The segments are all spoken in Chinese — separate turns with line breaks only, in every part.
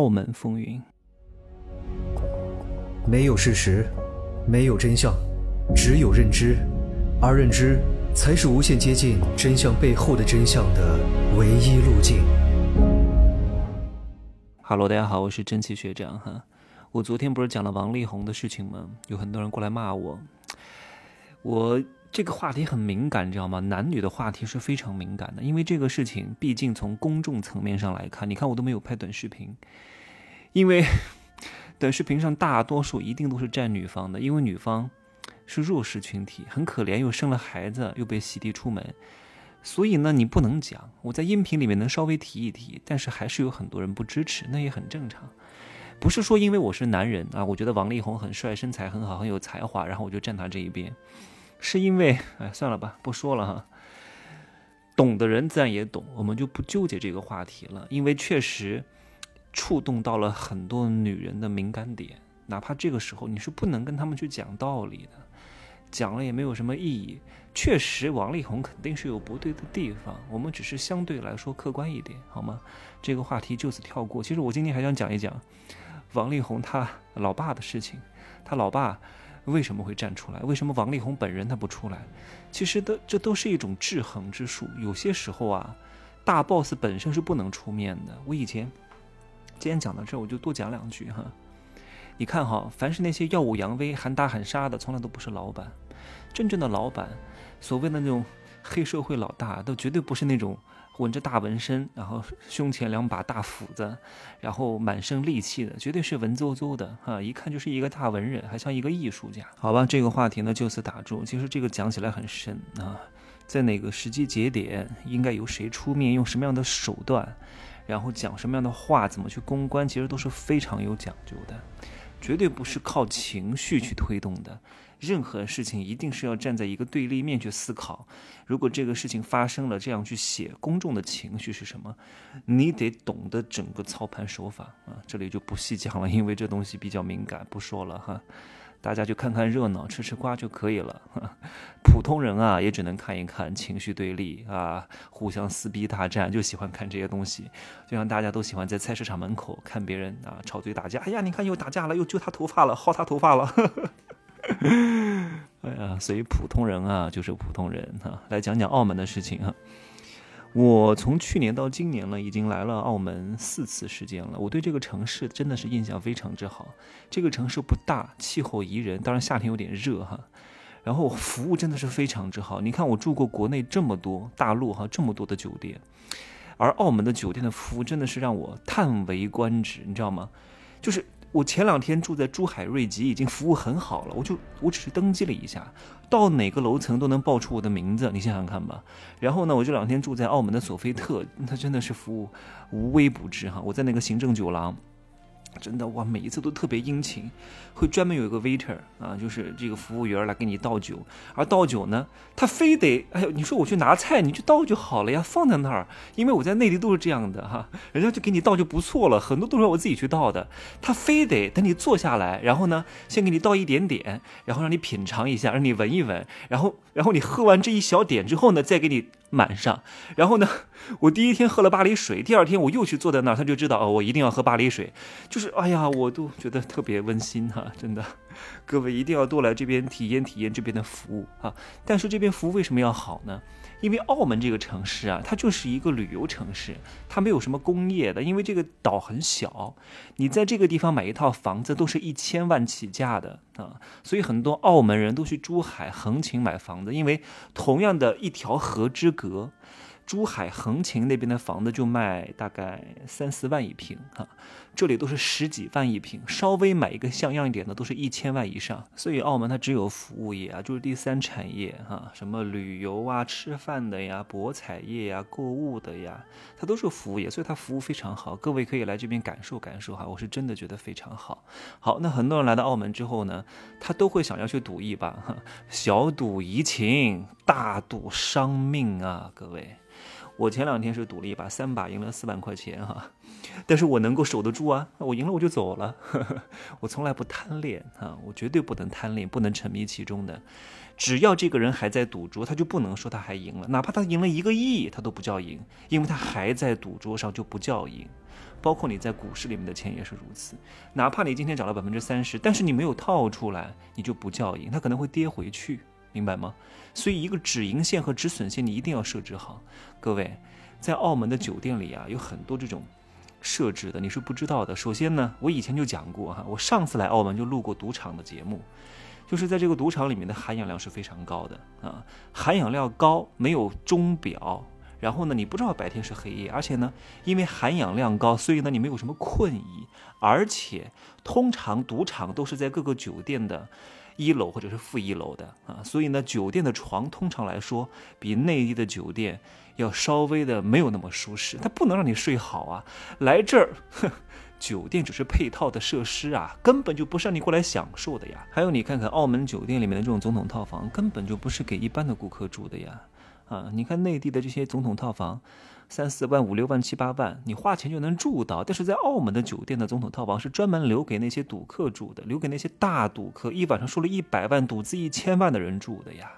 澳门风云，
没有事实，没有真相，只有认知，而认知才是无限接近真相背后的真相的唯一路径。
Hello，大家好，我是真奇学长哈。我昨天不是讲了王力宏的事情吗？有很多人过来骂我。我这个话题很敏感，你知道吗？男女的话题是非常敏感的，因为这个事情毕竟从公众层面上来看，你看我都没有拍短视频，因为 短视频上大多数一定都是站女方的，因为女方是弱势群体，很可怜，又生了孩子，又被洗涤出门，所以呢，你不能讲。我在音频里面能稍微提一提，但是还是有很多人不支持，那也很正常。不是说因为我是男人啊，我觉得王力宏很帅，身材很好，很有才华，然后我就站他这一边。是因为，哎，算了吧，不说了哈。懂的人自然也懂，我们就不纠结这个话题了。因为确实触动到了很多女人的敏感点，哪怕这个时候你是不能跟他们去讲道理的，讲了也没有什么意义。确实，王力宏肯定是有不对的地方，我们只是相对来说客观一点，好吗？这个话题就此跳过。其实我今天还想讲一讲王力宏他老爸的事情，他老爸。为什么会站出来？为什么王力宏本人他不出来？其实都这都是一种制衡之术。有些时候啊，大 boss 本身是不能出面的。我以前今天讲到这儿，我就多讲两句哈。你看哈，凡是那些耀武扬威、喊打喊杀的，从来都不是老板。真正的老板，所谓的那种黑社会老大，都绝对不是那种。纹着大纹身，然后胸前两把大斧子，然后满身戾气的，绝对是文绉绉的哈，一看就是一个大文人，还像一个艺术家。好吧，这个话题呢就此打住。其实这个讲起来很深啊，在哪个时机节点，应该由谁出面，用什么样的手段，然后讲什么样的话，怎么去公关，其实都是非常有讲究的，绝对不是靠情绪去推动的。任何事情一定是要站在一个对立面去思考。如果这个事情发生了，这样去写，公众的情绪是什么？你得懂得整个操盘手法啊！这里就不细讲了，因为这东西比较敏感，不说了哈。大家就看看热闹，吃吃瓜就可以了。普通人啊，也只能看一看情绪对立啊，互相撕逼大战，就喜欢看这些东西。就像大家都喜欢在菜市场门口看别人啊吵嘴打架。哎呀，你看又打架了，又揪他头发了，薅他头发了。哎呀，所以普通人啊，就是普通人哈。来讲讲澳门的事情哈。我从去年到今年了，已经来了澳门四次时间了。我对这个城市真的是印象非常之好。这个城市不大，气候宜人，当然夏天有点热哈。然后服务真的是非常之好。你看我住过国内这么多大陆哈这么多的酒店，而澳门的酒店的服务真的是让我叹为观止，你知道吗？就是。我前两天住在珠海瑞吉，已经服务很好了。我就我只是登记了一下，到哪个楼层都能报出我的名字，你想想看吧。然后呢，我这两天住在澳门的索菲特，它真的是服务无微不至哈。我在那个行政酒廊。真的哇，每一次都特别殷勤，会专门有一个 waiter 啊，就是这个服务员来给你倒酒。而倒酒呢，他非得哎呦，你说我去拿菜，你去倒就好了呀，放在那儿。因为我在内地都是这样的哈，人家就给你倒就不错了，很多都是我自己去倒的。他非得等你坐下来，然后呢，先给你倒一点点，然后让你品尝一下，让你闻一闻，然后然后你喝完这一小点之后呢，再给你。满上，然后呢，我第一天喝了巴黎水，第二天我又去坐在那儿，他就知道哦，我一定要喝巴黎水，就是哎呀，我都觉得特别温馨哈，真的，各位一定要多来这边体验体验这边的服务啊。但是这边服务为什么要好呢？因为澳门这个城市啊，它就是一个旅游城市，它没有什么工业的，因为这个岛很小，你在这个地方买一套房子都是一千万起价的啊，所以很多澳门人都去珠海横琴买房子，因为同样的一条河之隔。珠海横琴那边的房子就卖大概三四万一平哈，这里都是十几万一平，稍微买一个像样一点的都是一千万以上。所以澳门它只有服务业啊，就是第三产业哈，什么旅游啊、吃饭的呀、博彩业呀、购物的呀，它都是服务业，所以它服务非常好。各位可以来这边感受感受哈，我是真的觉得非常好。好，那很多人来到澳门之后呢，他都会想要去赌一把，小赌怡情，大赌伤命啊，各位。我前两天是赌了一把三把，赢了四万块钱哈，但是我能够守得住啊，我赢了我就走了，呵 呵我从来不贪恋啊，我绝对不能贪恋，不能沉迷其中的。只要这个人还在赌桌，他就不能说他还赢了，哪怕他赢了一个亿，他都不叫赢，因为他还在赌桌上就不叫赢。包括你在股市里面的钱也是如此，哪怕你今天涨了百分之三十，但是你没有套出来，你就不叫赢，它可能会跌回去，明白吗？所以一个止盈线和止损线你一定要设置好。各位，在澳门的酒店里啊，有很多这种设置的，你是不知道的。首先呢，我以前就讲过哈，我上次来澳门就录过赌场的节目。就是在这个赌场里面的含氧量是非常高的啊，含氧量高，没有钟表，然后呢，你不知道白天是黑夜，而且呢，因为含氧量高，所以呢，你没有什么困意，而且通常赌场都是在各个酒店的一楼或者是负一楼的啊，所以呢，酒店的床通常来说比内地的酒店要稍微的没有那么舒适，它不能让你睡好啊，来这儿。酒店只是配套的设施啊，根本就不是让你过来享受的呀。还有你看看澳门酒店里面的这种总统套房，根本就不是给一般的顾客住的呀。啊，你看内地的这些总统套房，三四万、五六万、七八万，你花钱就能住到。但是在澳门的酒店的总统套房是专门留给那些赌客住的，留给那些大赌客，一晚上输了一百万、赌资一千万的人住的呀。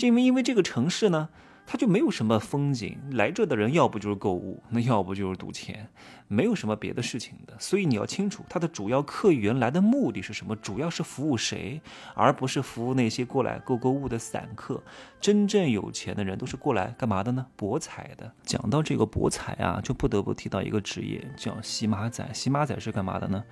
因为因为这个城市呢。它就没有什么风景，来这的人要不就是购物，那要不就是赌钱，没有什么别的事情的。所以你要清楚，它的主要客源来的目的是什么？主要是服务谁，而不是服务那些过来购购物的散客。真正有钱的人都是过来干嘛的呢？博彩的。讲到这个博彩啊，就不得不提到一个职业，叫洗马仔。洗马仔是干嘛的呢？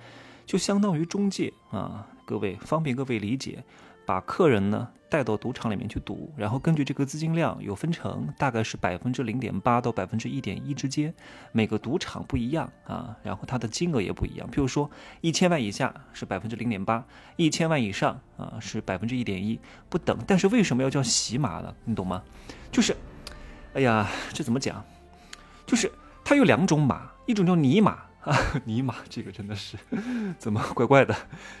就相当于中介啊，各位方便各位理解。把客人呢带到赌场里面去赌，然后根据这个资金量有分成，大概是百分之零点八到百分之一点一之间，每个赌场不一样啊，然后它的金额也不一样。譬如说一千万以下是百分之零点八，一千万以上啊是百分之一点一不等。但是为什么要叫洗码呢？你懂吗？就是，哎呀，这怎么讲？就是它有两种码，一种叫泥码。啊，尼玛，这个真的是怎么怪怪的？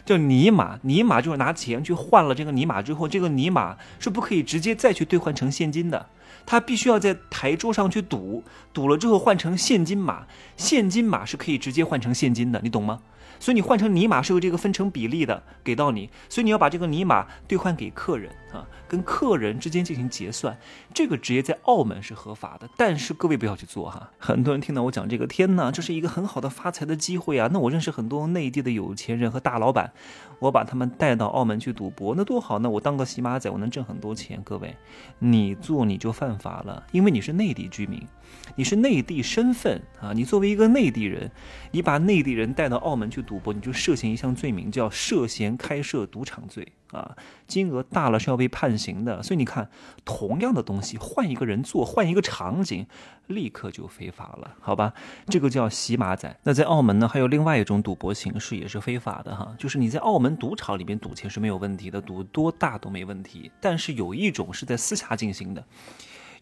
叫尼玛，尼玛就是拿钱去换了这个尼玛之后，这个尼玛是不可以直接再去兑换成现金的，他必须要在台桌上去赌，赌了之后换成现金码，现金码是可以直接换成现金的，你懂吗？所以你换成尼玛是有这个分成比例的，给到你，所以你要把这个尼玛兑换给客人啊，跟客人之间进行结算。这个职业在澳门是合法的，但是各位不要去做哈。很多人听到我讲这个，天哪，这是一个很好的发财的机会啊！那我认识很多内地的有钱人和大老板，我把他们带到澳门去赌博，那多好呢！我当个洗马仔，我能挣很多钱。各位，你做你就犯法了，因为你是内地居民。你是内地身份啊，你作为一个内地人，你把内地人带到澳门去赌博，你就涉嫌一项罪名，叫涉嫌开设赌场罪啊，金额大了是要被判刑的。所以你看，同样的东西换一个人做，换一个场景，立刻就非法了，好吧？这个叫洗马仔。那在澳门呢，还有另外一种赌博形式也是非法的哈，就是你在澳门赌场里面赌钱是没有问题的，赌多大都没问题，但是有一种是在私下进行的。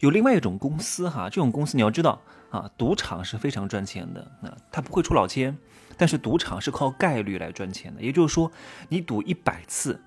有另外一种公司哈，这种公司你要知道啊，赌场是非常赚钱的啊，它不会出老千，但是赌场是靠概率来赚钱的，也就是说，你赌一百次，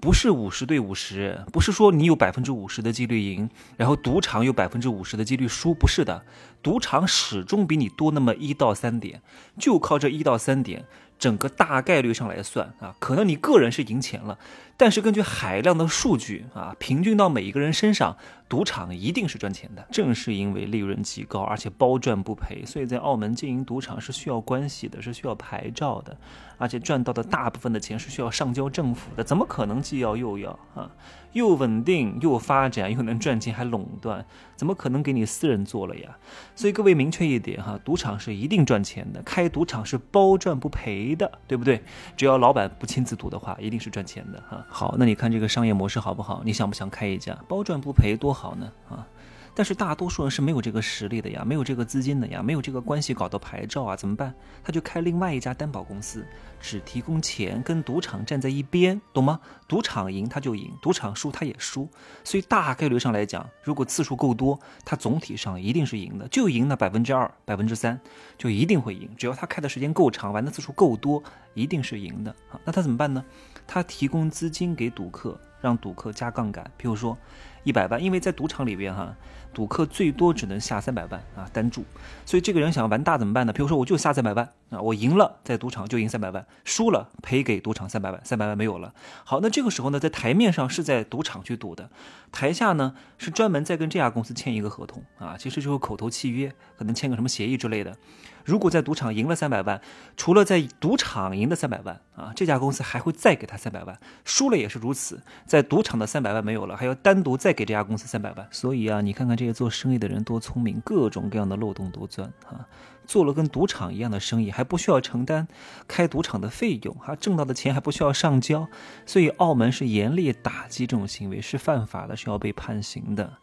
不是五十对五十，不是说你有百分之五十的几率赢，然后赌场有百分之五十的几率输，不是的，赌场始终比你多那么一到三点，就靠这一到三点。整个大概率上来算啊，可能你个人是赢钱了，但是根据海量的数据啊，平均到每一个人身上，赌场一定是赚钱的。正是因为利润极高，而且包赚不赔，所以在澳门经营赌场是需要关系的，是需要牌照的，而且赚到的大部分的钱是需要上交政府的，怎么可能既要又要啊？又稳定又发展又能赚钱还垄断，怎么可能给你私人做了呀？所以各位明确一点哈，赌场是一定赚钱的，开赌场是包赚不赔的，对不对？只要老板不亲自赌的话，一定是赚钱的哈。好，那你看这个商业模式好不好？你想不想开一家包赚不赔多好呢？啊？但是大多数人是没有这个实力的呀，没有这个资金的呀，没有这个关系搞到牌照啊，怎么办？他就开另外一家担保公司，只提供钱，跟赌场站在一边，懂吗？赌场赢他就赢，赌场输他也输，所以大概率上来讲，如果次数够多，他总体上一定是赢的，就赢那百分之二、百分之三，就一定会赢。只要他开的时间够长，玩的次数够多，一定是赢的。好，那他怎么办呢？他提供资金给赌客，让赌客加杠杆，比如说一百万，因为在赌场里边哈。赌客最多只能下三百万啊单注。所以这个人想要玩大怎么办呢？比如说我就下三百万啊，我赢了在赌场就赢三百万，输了赔给赌场三百万，三百万没有了。好，那这个时候呢，在台面上是在赌场去赌的，台下呢是专门在跟这家公司签一个合同啊，其实就是口头契约，可能签个什么协议之类的。如果在赌场赢了三百万，除了在赌场赢的三百万啊，这家公司还会再给他三百万，输了也是如此，在赌场的三百万没有了，还要单独再给这家公司三百万。所以啊，你看看这些做生意的人多聪明，各种各样的漏洞都钻啊，做了跟赌场一样的生意，还不需要承担开赌场的费用，哈，挣到的钱还不需要上交，所以澳门是严厉打击这种行为，是犯法的，是要被判刑的。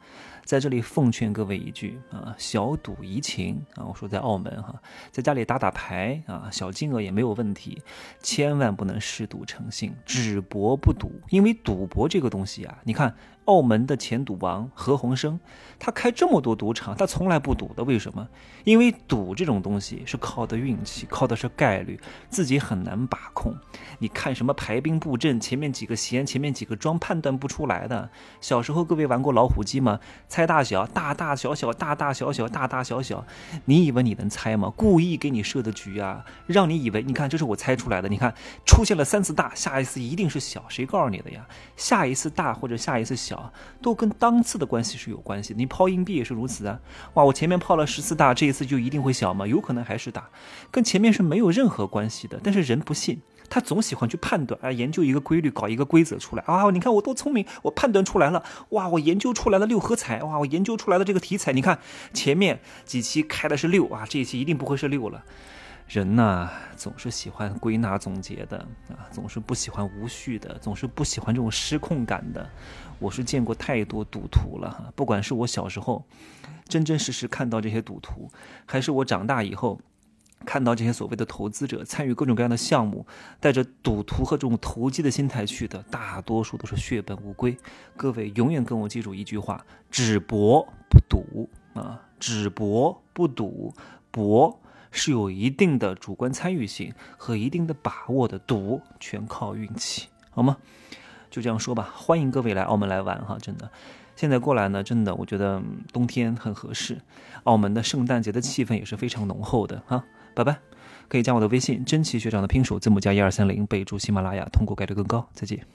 在这里奉劝各位一句啊，小赌怡情啊！我说在澳门哈，在家里打打牌啊，小金额也没有问题，千万不能嗜赌成性，只博不赌。因为赌博这个东西啊，你看。澳门的前赌王何鸿燊，他开这么多赌场，他从来不赌的，为什么？因为赌这种东西是靠的运气，靠的是概率，自己很难把控。你看什么排兵布阵，前面几个闲，前面几个庄，判断不出来的。小时候各位玩过老虎机吗？猜大小，大大小小，大大小小，大大小小，你以为你能猜吗？故意给你设的局啊，让你以为，你看这是我猜出来的，你看出现了三次大，下一次一定是小，谁告诉你的呀？下一次大或者下一次小。啊都跟当次的关系是有关系，你抛硬币也是如此啊！哇，我前面抛了十次大，这一次就一定会小吗？有可能还是大，跟前面是没有任何关系的。但是人不信，他总喜欢去判断啊，研究一个规律，搞一个规则出来啊！你看我多聪明，我判断出来了，哇，我研究出来了六合彩，哇，我研究出来的这个题材，你看前面几期开的是六啊，这一期一定不会是六了。人呐，总是喜欢归纳总结的啊，总是不喜欢无序的，总是不喜欢这种失控感的。我是见过太多赌徒了，不管是我小时候真真实实看到这些赌徒，还是我长大以后看到这些所谓的投资者参与各种各样的项目，带着赌徒和这种投机的心态去的，大多数都是血本无归。各位永远跟我记住一句话：只博不赌啊，只博不赌，博。是有一定的主观参与性和一定的把握的，赌全靠运气，好吗？就这样说吧。欢迎各位来澳门来玩哈，真的，现在过来呢，真的，我觉得冬天很合适。澳门的圣诞节的气氛也是非常浓厚的哈。拜拜，可以加我的微信，真奇学长的拼手字母加一二三零，备注喜马拉雅，通过概率更高。再见。